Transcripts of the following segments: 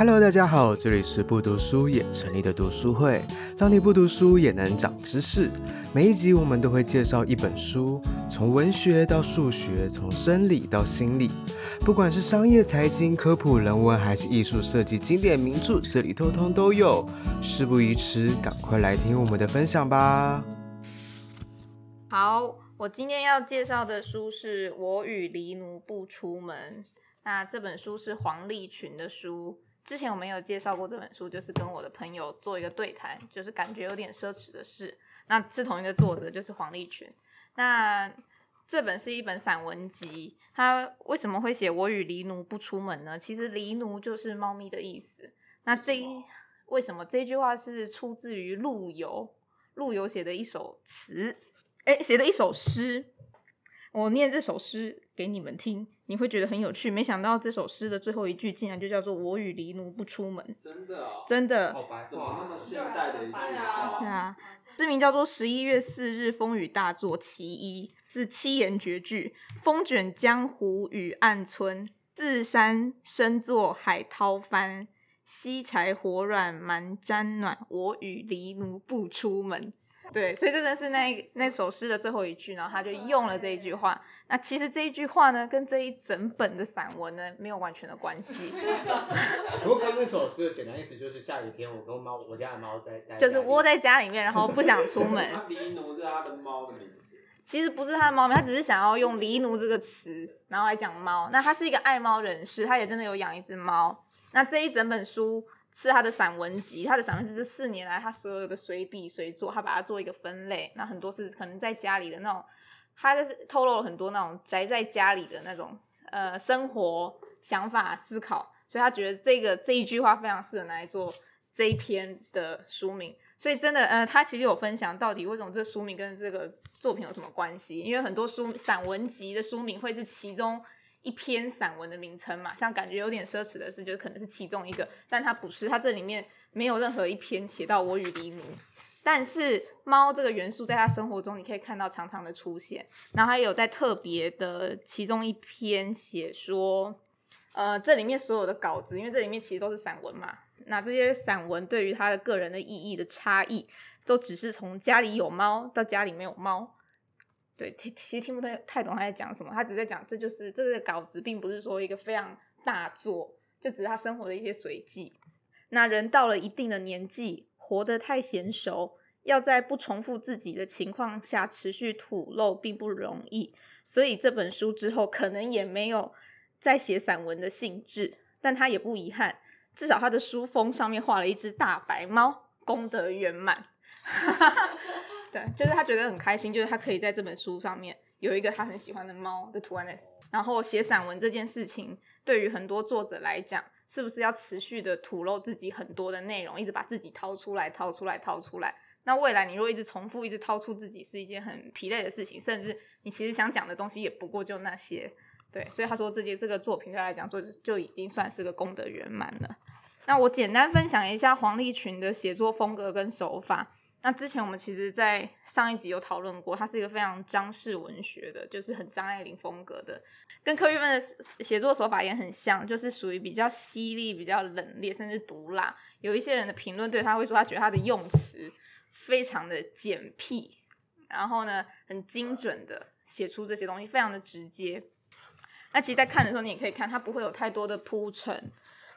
Hello，大家好，这里是不读书也成立的读书会，让你不读书也能长知识。每一集我们都会介绍一本书，从文学到数学，从生理到心理，不管是商业、财经、科普、人文，还是艺术设计、经典名著，这里通通都有。事不宜迟，赶快来听我们的分享吧。好，我今天要介绍的书是《我与狸奴不出门》。那这本书是黄立群的书。之前我们有介绍过这本书，就是跟我的朋友做一个对谈，就是感觉有点奢侈的事。那是同一个作者，就是黄立群。那这本是一本散文集，他为什么会写“我与狸奴不出门”呢？其实“狸奴”就是猫咪的意思。那这为什么这句话是出自于陆游？陆游写的一首词，哎，写的一首诗。我念这首诗给你们听，你会觉得很有趣。没想到这首诗的最后一句竟然就叫做“我与狸奴不出门”，真的哦，真的，好白，怎么那么现代的一句话？对啊，诗名叫做《十一月四日风雨大作其一》，是七言绝句：风卷江湖雨暗村，自山深作海涛翻。西柴火软蛮沾暖，我与狸奴不出门。对，所以真的是那那首诗的最后一句，然后他就用了这一句话。那其实这一句话呢，跟这一整本的散文呢，没有完全的关系。不过刚那首诗的简单意思就是下雨天，我跟猫，我家的猫在，在就是窝在家里面，然后不想出门。狸奴是他的猫的名字。其实不是他的猫名，他只是想要用狸奴这个词，然后来讲猫。那他是一个爱猫人士，他也真的有养一只猫。那这一整本书。是他的散文集，他的散文是这四年来他所有的随笔随作，他把它做一个分类。那很多是可能在家里的那种，他就是透露了很多那种宅在家里的那种呃生活想法思考，所以他觉得这个这一句话非常适合拿来做这一篇的书名。所以真的，呃，他其实有分享到底为什么这书名跟这个作品有什么关系？因为很多书散文集的书名会是其中。一篇散文的名称嘛，像感觉有点奢侈的是，就是可能是其中一个，但它不是，它这里面没有任何一篇写到我与狸奴，但是猫这个元素在他生活中你可以看到常常的出现，然后还有在特别的其中一篇写说，呃，这里面所有的稿子，因为这里面其实都是散文嘛，那这些散文对于他的个人的意义的差异，都只是从家里有猫到家里没有猫。对，其实听不太太懂他在讲什么，他只是在讲，这就是这个稿子，并不是说一个非常大作，就只是他生活的一些随记。那人到了一定的年纪，活得太娴熟，要在不重复自己的情况下持续吐露，并不容易。所以这本书之后，可能也没有再写散文的兴致，但他也不遗憾，至少他的书封上面画了一只大白猫，功德圆满。对，就是他觉得很开心，就是他可以在这本书上面有一个他很喜欢的猫的图案。然后写散文这件事情，对于很多作者来讲，是不是要持续的吐露自己很多的内容，一直把自己掏出来、掏出来、掏出来？那未来你如果一直重复、一直掏出自己，是一件很疲累的事情，甚至你其实想讲的东西也不过就那些。对，所以他说这件这个作品对他来讲，就就已经算是个功德圆满了。那我简单分享一下黄立群的写作风格跟手法。那之前我们其实，在上一集有讨论过，他是一个非常张氏文学的，就是很张爱玲风格的，跟柯玉芬的写作手法也很像，就是属于比较犀利、比较冷冽，甚至毒辣。有一些人的评论对他会说，他觉得他的用词非常的简僻，然后呢，很精准的写出这些东西，非常的直接。那其实，在看的时候，你也可以看，他不会有太多的铺陈。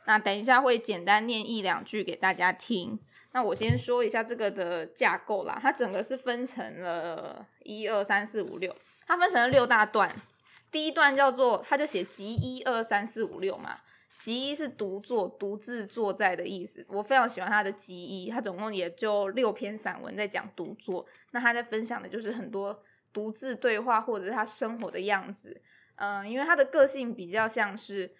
那等一下会简单念一两句给大家听。那我先说一下这个的架构啦，它整个是分成了一二三四五六，它分成了六大段。第一段叫做，它就写集一二三四五六嘛，集一是独坐，独自坐在的意思。我非常喜欢它的集一，它总共也就六篇散文在讲独坐。那他在分享的就是很多独自对话，或者是他生活的样子。嗯，因为他的个性比较像是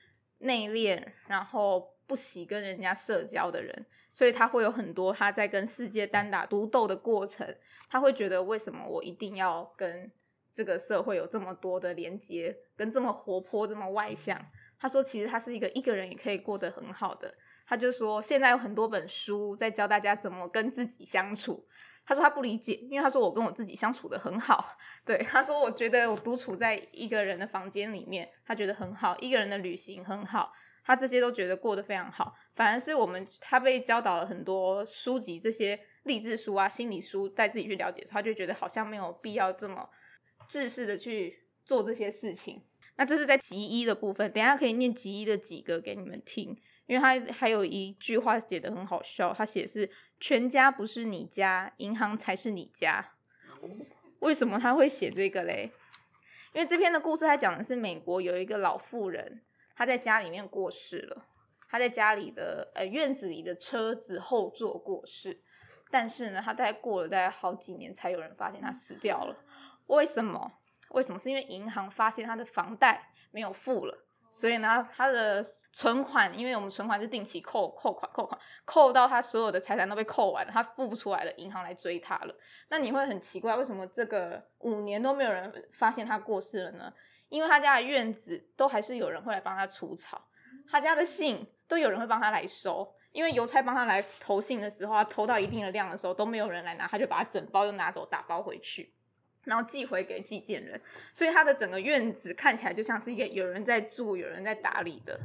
内敛，然后。不喜跟人家社交的人，所以他会有很多他在跟世界单打独斗的过程。他会觉得为什么我一定要跟这个社会有这么多的连接，跟这么活泼、这么外向？他说，其实他是一个一个人也可以过得很好的。他就说，现在有很多本书在教大家怎么跟自己相处。他说他不理解，因为他说我跟我自己相处得很好。对，他说我觉得我独处在一个人的房间里面，他觉得很好，一个人的旅行很好。他这些都觉得过得非常好，反而是我们他被教导了很多书籍，这些励志书啊、心理书，带自己去了解，他就觉得好像没有必要这么制式的去做这些事情。那这是在集一的部分，等下可以念集一的几个给你们听，因为他还有一句话写得很好笑，他写是“全家不是你家，银行才是你家”。为什么他会写这个嘞？因为这篇的故事，他讲的是美国有一个老妇人。她在家里面过世了，她在家里的呃院子里的车子后座过世，但是呢，他大概过了大概好几年才有人发现他死掉了。为什么？为什么？是因为银行发现他的房贷没有付了，所以呢，他的存款，因为我们存款是定期扣扣款扣款，扣到他所有的财产都被扣完了，他付不出来了，银行来追他了。那你会很奇怪，为什么这个五年都没有人发现他过世了呢？因为他家的院子都还是有人会来帮他除草，他家的信都有人会帮他来收。因为邮差帮他来投信的时候，他投到一定的量的时候都没有人来拿，他就把他整包又拿走打包回去，然后寄回给寄件人。所以他的整个院子看起来就像是一个有人在住、有人在打理的。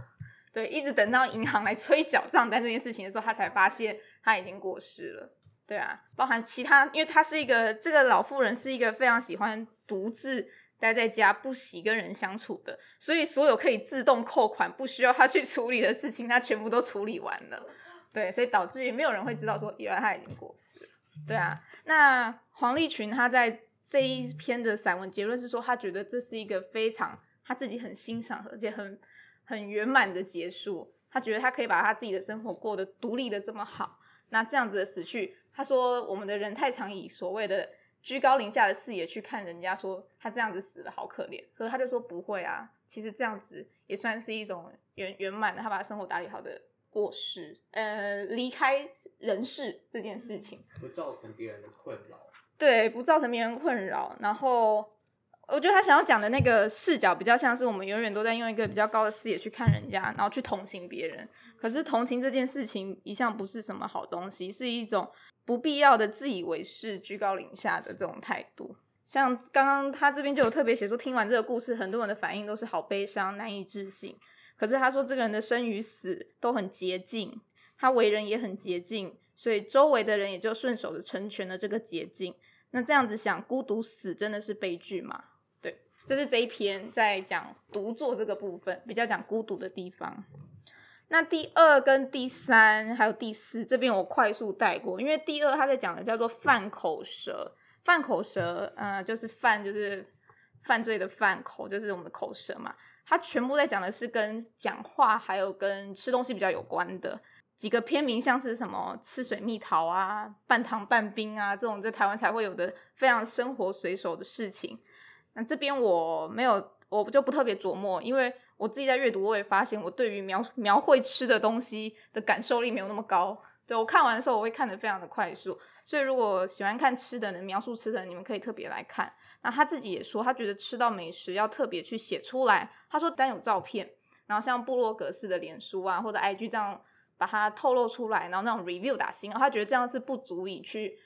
对，一直等到银行来催缴账单这件事情的时候，他才发现他已经过世了。对啊，包含其他，因为他是一个这个老妇人是一个非常喜欢独自。待在家不喜跟人相处的，所以所有可以自动扣款不需要他去处理的事情，他全部都处理完了。对，所以导致于没有人会知道说原来他已经过世了。对啊，那黄立群他在这一篇的散文结论是说，他觉得这是一个非常他自己很欣赏而且很很圆满的结束。他觉得他可以把他自己的生活过得独立的这么好，那这样子的死去，他说我们的人太常以所谓的。居高临下的视野去看人家，说他这样子死的好可怜，可是他就说不会啊，其实这样子也算是一种圆圆满的，他把生活打理好的过世，呃，离开人世这件事情，不造成别人的困扰，对，不造成别人困扰。然后我觉得他想要讲的那个视角比较像是我们永远都在用一个比较高的视野去看人家，然后去同情别人。可是同情这件事情一向不是什么好东西，是一种。不必要的自以为是、居高临下的这种态度，像刚刚他这边就有特别写说，听完这个故事，很多人的反应都是好悲伤、难以置信。可是他说，这个人的生与死都很洁净，他为人也很洁净，所以周围的人也就顺手的成全了这个捷径。那这样子想，孤独死真的是悲剧吗？对，这是这一篇在讲独坐这个部分，比较讲孤独的地方。那第二跟第三还有第四这边我快速带过，因为第二他在讲的叫做犯口舌，犯口舌，呃，就是犯就是犯罪的犯，口就是我们的口舌嘛。他全部在讲的是跟讲话还有跟吃东西比较有关的几个片名，像是什么吃水蜜桃啊、半糖半冰啊这种在台湾才会有的非常生活随手的事情。那这边我没有，我就不特别琢磨，因为。我自己在阅读，我也发现我对于描描绘吃的东西的感受力没有那么高。对，我看完的时候，我会看得非常的快速。所以如果喜欢看吃的能，描述吃的，你们可以特别来看。那他自己也说，他觉得吃到美食要特别去写出来。他说单有照片，然后像部落格式的脸书啊或者 IG 这样把它透露出来，然后那种 review 打星，他觉得这样是不足以去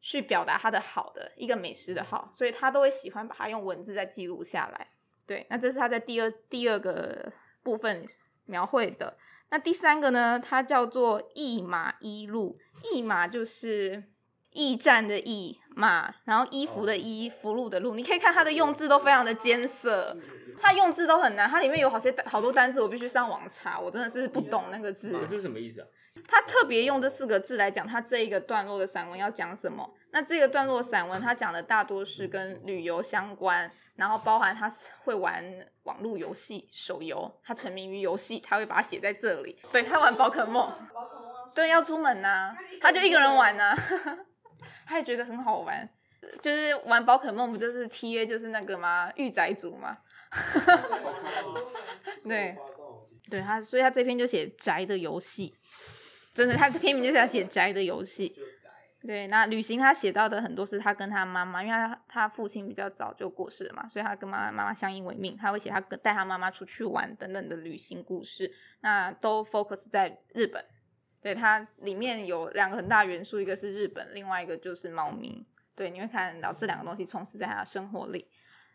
去表达他的好的一个美食的好，所以他都会喜欢把它用文字再记录下来。对，那这是他在第二第二个部分描绘的。那第三个呢？它叫做“一马一路”。一马就是驿站的驿马，然后衣服的衣，福禄的禄。你可以看它的用字都非常的艰涩，它用字都很难。它里面有好些好多单字，我必须上网查，我真的是不懂那个字。这是什么意思啊？他特别用这四个字来讲他这一个段落的散文要讲什么。那这个段落散文他讲的大多是跟旅游相关。然后包含他会玩网络游戏、手游，他沉迷于游戏，他会把它写在这里。对，他玩宝可梦，对，要出门呐、啊，他就一个人玩呐、啊，他也觉得很好玩。就是玩宝可梦不就是 T A 就是那个吗？御宅族吗？对，对他，所以他这篇就写宅的游戏，真的，他的篇名就是要写宅的游戏。对，那旅行他写到的很多是他跟他妈妈，因为他他父亲比较早就过世了嘛，所以他跟妈妈妈妈相依为命。他会写他跟带他妈妈出去玩等等的旅行故事，那都 focus 在日本。对，它里面有两个很大元素，一个是日本，另外一个就是猫咪。对，你会看到这两个东西充斥在他的生活里。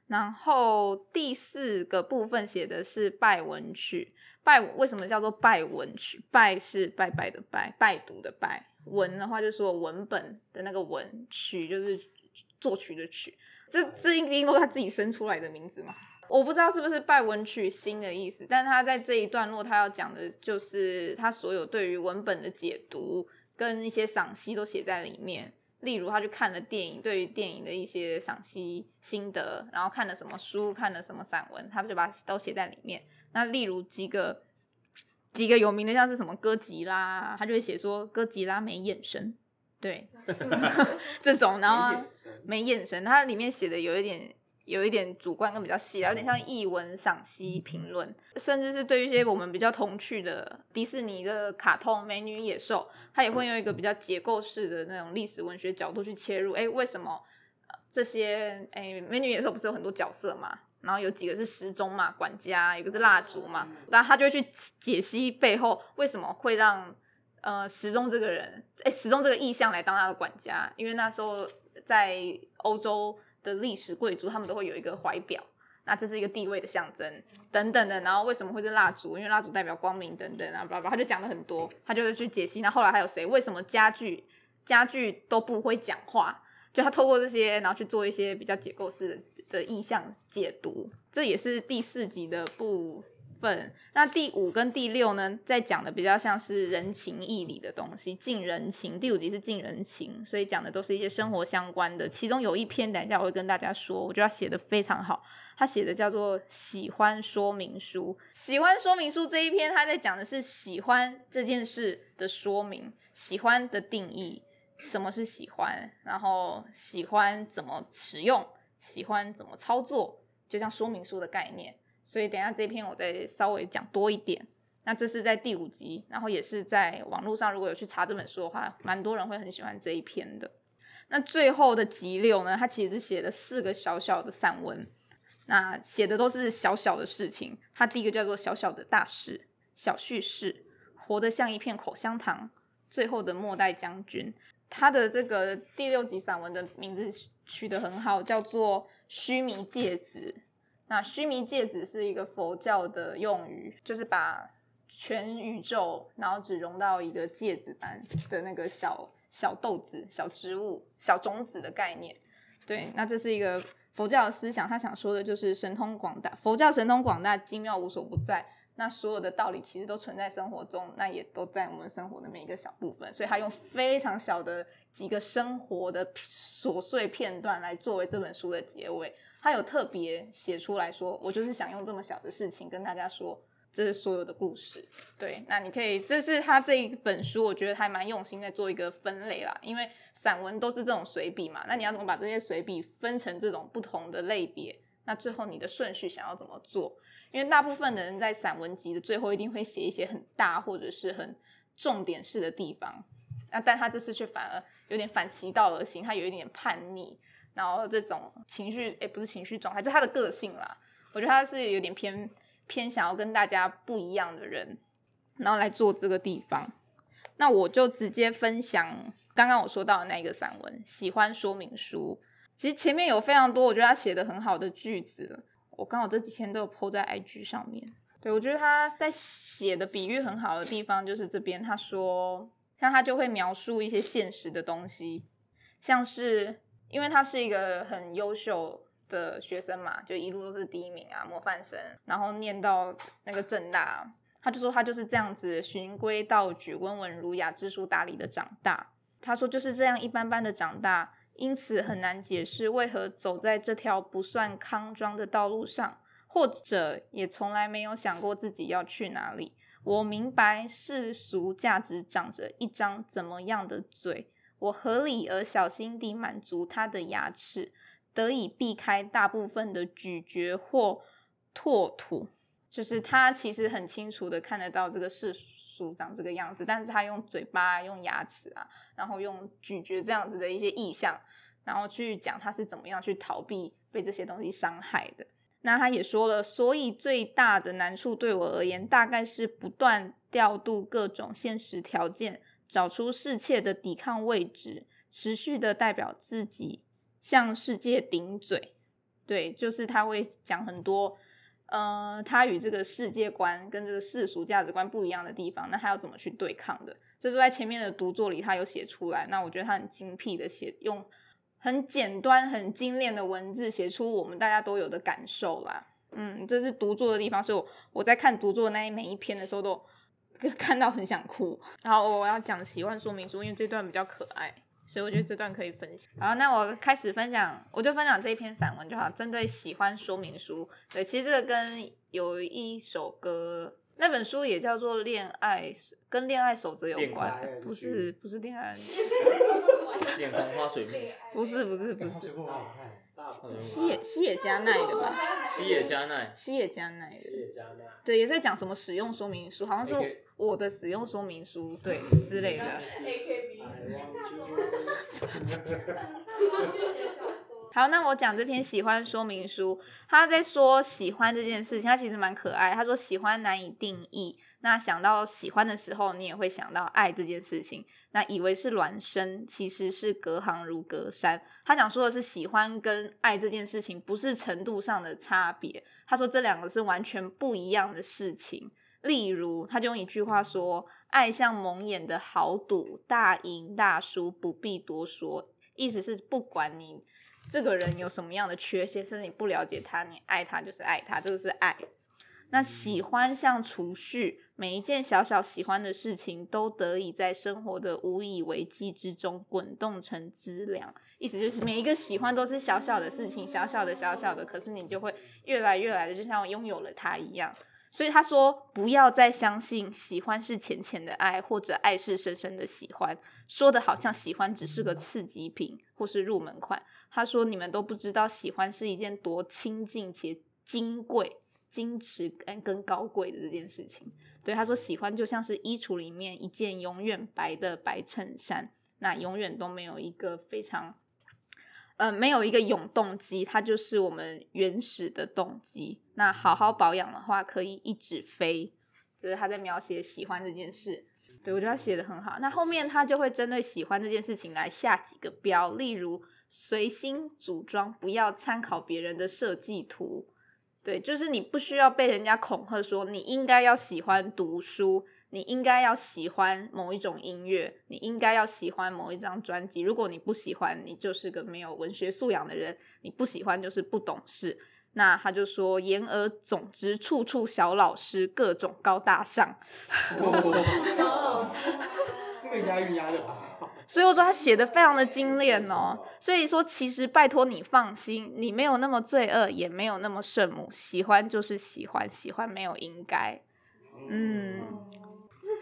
然后第四个部分写的是拜文曲，拜为什么叫做拜文曲？拜是拜拜的拜，拜读的拜。文的话就是说文本的那个文，曲就是作曲的曲。这这一定都是他自己生出来的名字嘛？我不知道是不是拜文曲星的意思，但他在这一段落他要讲的就是他所有对于文本的解读跟一些赏析都写在里面。例如他去看了电影，对于电影的一些赏析心得，然后看了什么书，看了什么散文，他就把都写在里面。那例如几个几个有名的，像是什么哥吉拉，他就会写说哥吉拉没眼神，对，这种，然后没眼神，他里面写的有一点。有一点主观跟比较细，有点像译文赏析评论，甚至是对于一些我们比较童趣的迪士尼的卡通《美女野兽》，它也会用一个比较结构式的那种历史文学角度去切入。哎，为什么这些哎《美女野兽》不是有很多角色嘛？然后有几个是时钟嘛，管家，一个是蜡烛嘛，然后他就会去解析背后为什么会让呃时钟这个人，哎时钟这个意象来当他的管家，因为那时候在欧洲。的历史贵族，他们都会有一个怀表，那这是一个地位的象征，等等的。然后为什么会是蜡烛？因为蜡烛代表光明，等等啊，叭叭，他就讲了很多，他就会去解析。那后来还有谁？为什么家具家具都不会讲话？就他透过这些，然后去做一些比较解构式的的意象解读。这也是第四集的部分，那第五跟第六呢，在讲的比较像是人情义理的东西，近人情。第五集是近人情，所以讲的都是一些生活相关的。其中有一篇，等一下我会跟大家说，我觉得写的非常好。他写的叫做《喜欢说明书》，喜欢说明书这一篇，他在讲的是喜欢这件事的说明，喜欢的定义，什么是喜欢，然后喜欢怎么使用，喜欢怎么操作，就像说明书的概念。所以等一下这篇我再稍微讲多一点。那这是在第五集，然后也是在网络上，如果有去查这本书的话，蛮多人会很喜欢这一篇的。那最后的集六呢，它其实是写了四个小小的散文，那写的都是小小的事情。它第一个叫做小小的大事，小叙事，活得像一片口香糖，最后的末代将军。他的这个第六集散文的名字取得很好，叫做须弥芥子。那须弥芥子是一个佛教的用语，就是把全宇宙，然后只融到一个芥子般的那个小小豆子、小植物、小种子的概念。对，那这是一个佛教的思想，他想说的就是神通广大，佛教神通广大，精妙无所不在。那所有的道理其实都存在生活中，那也都在我们生活的每一个小部分。所以他用非常小的几个生活的琐碎片段来作为这本书的结尾。他有特别写出来说，我就是想用这么小的事情跟大家说，这是所有的故事。对，那你可以，这是他这一本书，我觉得还蛮用心在做一个分类啦。因为散文都是这种随笔嘛，那你要怎么把这些随笔分成这种不同的类别？那最后你的顺序想要怎么做？因为大部分的人在散文集的最后一定会写一些很大或者是很重点式的地方，那但他这次却反而有点反其道而行，他有一点叛逆。然后这种情绪，诶，不是情绪状态，就他的个性啦。我觉得他是有点偏偏想要跟大家不一样的人，然后来做这个地方。那我就直接分享刚刚我说到的那一个散文《喜欢说明书》。其实前面有非常多我觉得他写的很好的句子，我刚好这几天都有 po 在 IG 上面。对，我觉得他在写的比喻很好的地方就是这边，他说像他就会描述一些现实的东西，像是。因为他是一个很优秀的学生嘛，就一路都是第一名啊，模范生。然后念到那个政大，他就说他就是这样子循规蹈矩、温文儒雅、知书达理的长大。他说就是这样一般般的长大，因此很难解释为何走在这条不算康庄的道路上，或者也从来没有想过自己要去哪里。我明白世俗价值长着一张怎么样的嘴。我合理而小心地满足他的牙齿，得以避开大部分的咀嚼或唾吐。就是他其实很清楚地看得到这个世俗长这个样子，但是他用嘴巴、用牙齿啊，然后用咀嚼这样子的一些意象，然后去讲他是怎么样去逃避被这些东西伤害的。那他也说了，所以最大的难处对我而言，大概是不断调度各种现实条件。找出适切的抵抗位置，持续的代表自己，向世界顶嘴。对，就是他会讲很多，呃，他与这个世界观跟这个世俗价值观不一样的地方，那他要怎么去对抗的？这是在前面的独作里他有写出来。那我觉得他很精辟的写，用很简单、很精炼的文字写出我们大家都有的感受啦。嗯，这是独作的地方，所以我我在看独作那一每一篇的时候都。看到很想哭，然后我要讲喜欢说明书，因为这段比较可爱，所以我觉得这段可以分享。好，那我开始分享，我就分享这一篇散文就好。针对喜欢说明书，对，其实这个跟有一首歌，那本书也叫做《恋爱》，跟恋爱守则有关，不是不是恋爱，恋红花水蜜，不是不是不是。西野西野加奈的吧？西野加奈，西野加奈的。对，也在讲什么使用说明书，好像是我的使用说明书，对 之类的。好，那我讲这篇喜欢说明书，他在说喜欢这件事情，他其实蛮可爱。他说喜欢难以定义。那想到喜欢的时候，你也会想到爱这件事情。那以为是孪生，其实是隔行如隔山。他想说的是，喜欢跟爱这件事情不是程度上的差别。他说这两个是完全不一样的事情。例如，他就用一句话说：“爱像蒙眼的豪赌，大赢大输不必多说。”意思是，不管你这个人有什么样的缺陷，甚至你不了解他，你爱他就是爱他，这个是爱。那喜欢像储蓄，每一件小小喜欢的事情都得以在生活的无以为继之中滚动成资粮。意思就是每一个喜欢都是小小的事情，小小的小小的，可是你就会越来越来的，就像我拥有了它一样。所以他说，不要再相信喜欢是浅浅的爱，或者爱是深深的喜欢，说的好像喜欢只是个次级品或是入门款。他说，你们都不知道喜欢是一件多亲近且金贵。矜持跟跟高贵的这件事情，对他说，喜欢就像是衣橱里面一件永远白的白衬衫，那永远都没有一个非常，呃，没有一个永动机，它就是我们原始的动机。那好好保养的话，可以一直飞。就是他在描写喜欢这件事，对，我觉得他写的很好。那后面他就会针对喜欢这件事情来下几个标，例如随心组装，不要参考别人的设计图。对，就是你不需要被人家恐吓说你应该要喜欢读书，你应该要喜欢某一种音乐，你应该要喜欢某一张专辑。如果你不喜欢，你就是个没有文学素养的人。你不喜欢就是不懂事。那他就说，言而总之，处处小老师，各种高大上。这个押韵押的所以我说他写的非常的精炼哦，所以说其实拜托你放心，你没有那么罪恶，也没有那么圣母，喜欢就是喜欢，喜欢没有应该。嗯，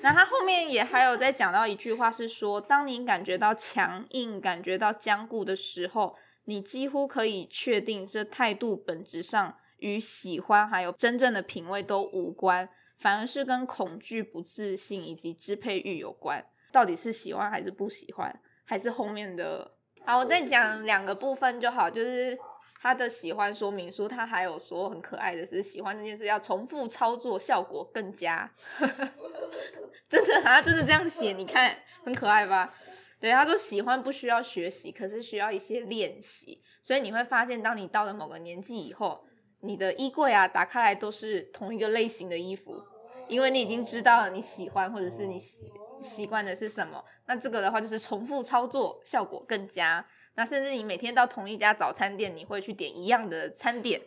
那他后面也还有在讲到一句话是说，当你感觉到强硬、感觉到僵固的时候，你几乎可以确定这态度本质上与喜欢还有真正的品味都无关，反而是跟恐惧、不自信以及支配欲有关。到底是喜欢还是不喜欢，还是后面的？好，我再讲两个部分就好。就是他的喜欢说明书，他还有说很可爱的是，喜欢这件事要重复操作，效果更佳。真的，啊真的这样写，你看很可爱吧？对，他说喜欢不需要学习，可是需要一些练习。所以你会发现，当你到了某个年纪以后，你的衣柜啊打开来都是同一个类型的衣服，因为你已经知道了你喜欢或者是你喜。习惯的是什么？那这个的话就是重复操作，效果更佳。那甚至你每天到同一家早餐店，你会去点一样的餐点，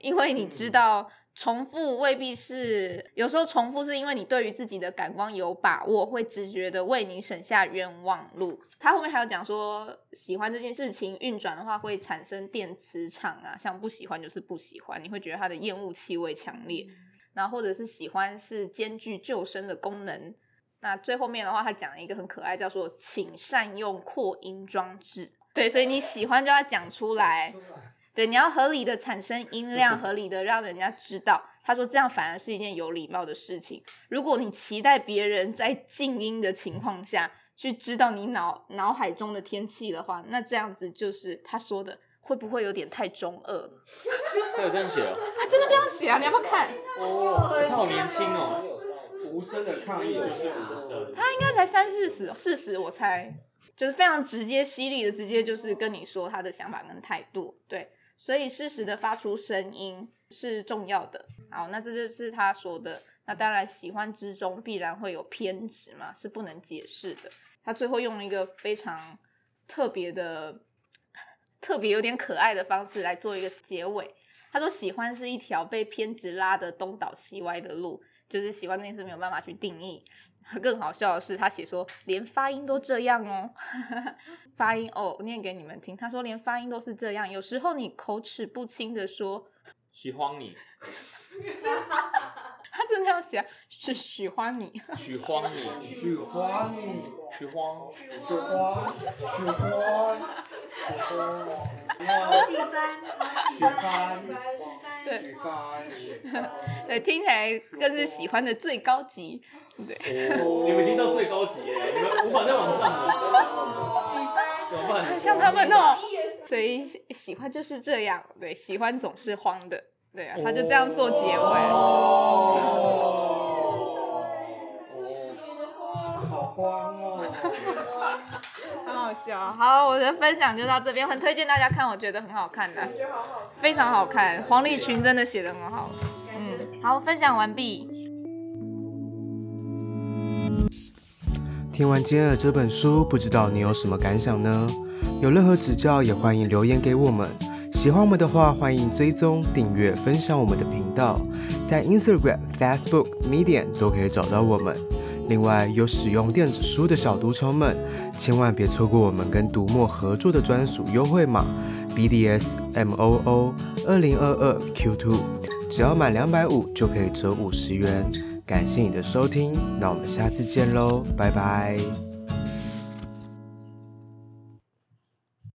因为你知道重复未必是，有时候重复是因为你对于自己的感官有把握，会直觉的为你省下冤枉路。他后面还有讲说，喜欢这件事情运转的话会产生电磁场啊，像不喜欢就是不喜欢，你会觉得它的厌恶气味强烈。然后或者是喜欢是兼具救生的功能。那最后面的话，他讲了一个很可爱，叫做“请善用扩音装置”。对，所以你喜欢就要讲出来。对，你要合理的产生音量，合理的让人家知道。他说这样反而是一件有礼貌的事情。如果你期待别人在静音的情况下去知道你脑脑海中的天气的话，那这样子就是他说的，会不会有点太中二？他有这样写哦？他真的这样写啊？你要不要看？哦，他好年轻哦。无声的抗议就是无声。他应该才三四十，四十我猜，就是非常直接犀利的，直接就是跟你说他的想法跟态度。对，所以适时的发出声音是重要的。好，那这就是他说的。那当然，喜欢之中必然会有偏执嘛，是不能解释的。他最后用了一个非常特别的、特别有点可爱的方式来做一个结尾。他说：“喜欢是一条被偏执拉得东倒西歪的路，就是喜欢这件事没有办法去定义。”更好笑的是，他写说连发音都这样哦，发音哦，我念给你们听。他说连发音都是这样，有时候你口齿不清的说喜欢你，他真的要写是喜欢你，喜欢 你，喜欢你，喜欢，喜欢，喜欢，喜欢，喜欢。对，喜欢，对，对听起来更是喜欢的最高级。对，哦、你们已经到最高级了，你们无法再往上了。喜欢，怎么办？像他们哦，对，喜欢就是这样，对，喜欢总是慌的，对啊，他就这样做结尾。慌哦。很好笑，好，我的分享就到这边，很推荐大家看，我觉得很好看的，非常好看，黄立群真的写的很好，嗯，好，分享完毕。听完今天的这本书，不知道你有什么感想呢？有任何指教也欢迎留言给我们。喜欢我们的话，欢迎追踪、订阅、分享我们的频道，在 Instagram、Facebook、Medium 都可以找到我们。另外，有使用电子书的小读者们，千万别错过我们跟读墨合作的专属优惠码 BDSMOO 二零二二 Q two，只要满两百五就可以折五十元。感谢你的收听，那我们下次见喽，拜拜。